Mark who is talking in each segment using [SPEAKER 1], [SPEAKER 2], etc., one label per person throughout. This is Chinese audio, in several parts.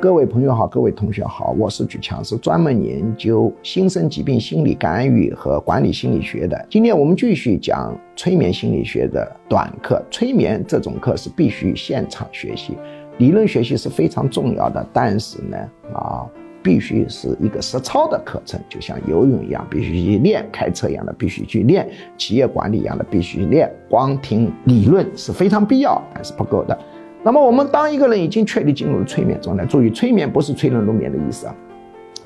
[SPEAKER 1] 各位朋友好，各位同学好，我是举强，是专门研究新生疾病心理干预和管理心理学的。今天我们继续讲催眠心理学的短课。催眠这种课是必须现场学习，理论学习是非常重要的，但是呢，啊，必须是一个实操的课程，就像游泳一样，必须去练；开车一样的，必须去练；企业管理一样的，必须练。光听理论是非常必要，但是不够的。那么我们当一个人已经确立进入了催眠状态，注意，催眠不是催人入眠的意思啊，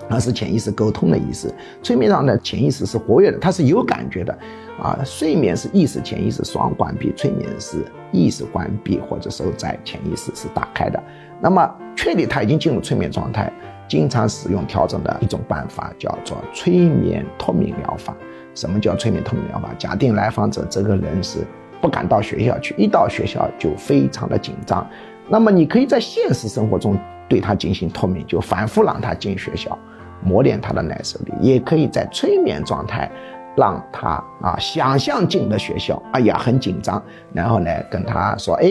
[SPEAKER 1] 而是潜意识沟通的意思。催眠上的潜意识是活跃的，它是有感觉的，啊，睡眠是意识潜意识双关闭，催眠是意识关闭或者说在潜意识是打开的。那么确立他已经进入催眠状态，经常使用调整的一种办法叫做催眠脱敏疗法。什么叫催眠脱敏疗法？假定来访者这个人是。不敢到学校去，一到学校就非常的紧张。那么你可以在现实生活中对他进行脱敏，就反复让他进学校，磨练他的耐受力；也可以在催眠状态，让他啊想象进了学校，哎呀很紧张，然后呢跟他说，哎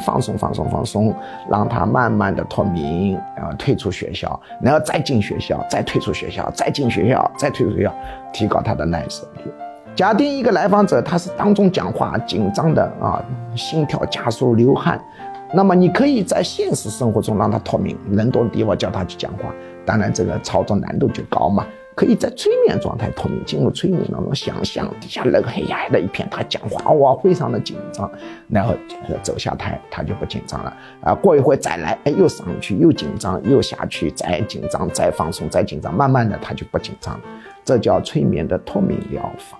[SPEAKER 1] 放松放松放松，让他慢慢的脱敏，然后退出学校，然后再进学校，再退出学校，再进学校，再退出学校，提高他的耐受力。假定一个来访者，他是当众讲话紧张的啊，心跳加速、流汗，那么你可以在现实生活中让他脱敏，人多的地方叫他去讲话，当然这个操作难度就高嘛。可以在催眠状态脱敏，进入催眠当中，想象底下那个黑压压的一片，他讲话哇非常的紧张，然后走下台，他就不紧张了啊。过一会再来，哎又上去又紧张又下去，再紧张再放松再紧张，慢慢的他就不紧张了，这叫催眠的脱敏疗法。